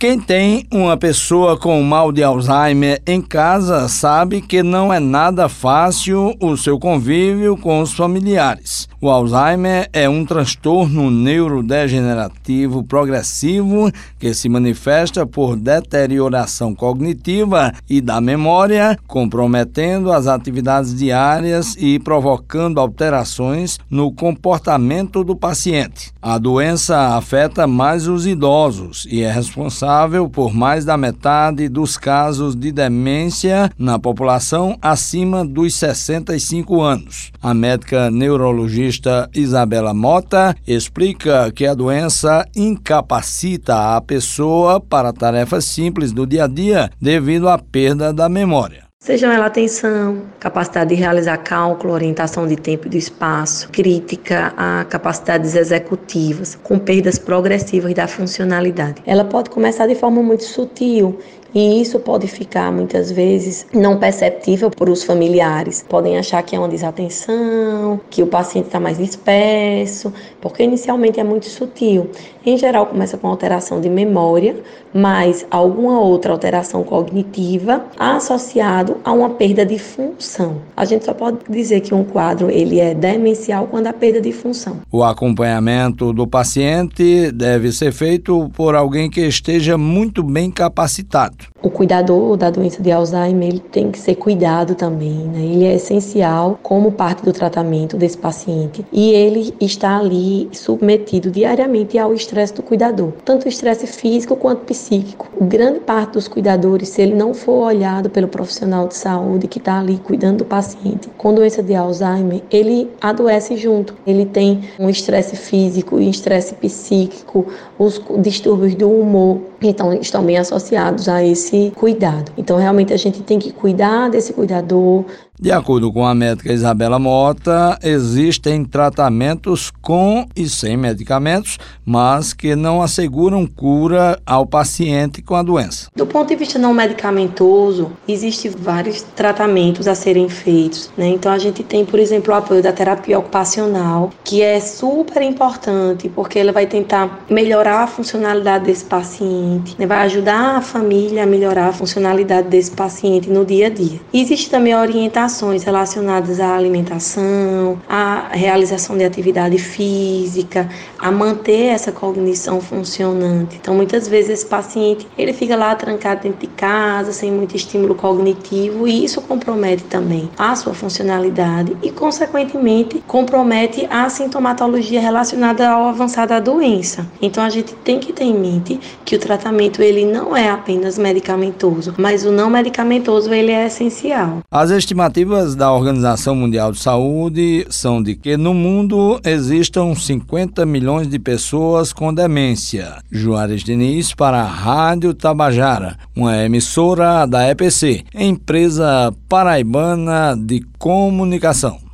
Quem tem uma pessoa com mal de Alzheimer em casa sabe que não é nada fácil o seu convívio com os familiares. O Alzheimer é um transtorno neurodegenerativo progressivo que se manifesta por deterioração cognitiva e da memória, comprometendo as atividades diárias e provocando alterações no comportamento do paciente. A doença afeta mais os idosos e é responsável responsável por mais da metade dos casos de demência na população acima dos 65 anos. A médica neurologista Isabela Mota explica que a doença incapacita a pessoa para tarefas simples do dia a dia devido à perda da memória. Sejam ela atenção, capacidade de realizar cálculo, orientação de tempo e do espaço, crítica a capacidades executivas, com perdas progressivas da funcionalidade. Ela pode começar de forma muito sutil e isso pode ficar muitas vezes não perceptível por os familiares. Podem achar que é uma desatenção, que o paciente está mais disperso, porque inicialmente é muito sutil. Em geral, começa com alteração de memória, mas alguma outra alteração cognitiva associado a uma perda de função. A gente só pode dizer que um quadro ele é demencial quando há perda de função. O acompanhamento do paciente deve ser feito por alguém que esteja muito bem capacitado o cuidador da doença de Alzheimer ele tem que ser cuidado também, né? Ele é essencial como parte do tratamento desse paciente e ele está ali submetido diariamente ao estresse do cuidador, tanto o estresse físico quanto psíquico. Grande parte dos cuidadores, se ele não for olhado pelo profissional de saúde que está ali cuidando do paciente com doença de Alzheimer, ele adoece junto. Ele tem um estresse físico e estresse psíquico, os distúrbios do humor, então estão bem associados a esse cuidado. Então realmente a gente tem que cuidar desse cuidador, de acordo com a médica Isabela Mota, existem tratamentos com e sem medicamentos, mas que não asseguram cura ao paciente com a doença. Do ponto de vista não medicamentoso, existem vários tratamentos a serem feitos. Né? Então a gente tem, por exemplo, o apoio da terapia ocupacional, que é super importante porque ela vai tentar melhorar a funcionalidade desse paciente, né? vai ajudar a família a melhorar a funcionalidade desse paciente no dia a dia. existe também a orientação relacionadas à alimentação, à realização de atividade física, a manter essa cognição funcionante. Então, muitas vezes esse paciente ele fica lá trancado dentro de casa, sem muito estímulo cognitivo, e isso compromete também a sua funcionalidade e, consequentemente, compromete a sintomatologia relacionada ao avançar da doença. Então, a gente tem que ter em mente que o tratamento ele não é apenas medicamentoso, mas o não medicamentoso ele é essencial. As estimativas estimativas da Organização Mundial de Saúde são de que no mundo existam 50 milhões de pessoas com demência. Juarez Diniz para a Rádio Tabajara, uma emissora da EPC, empresa paraibana de comunicação.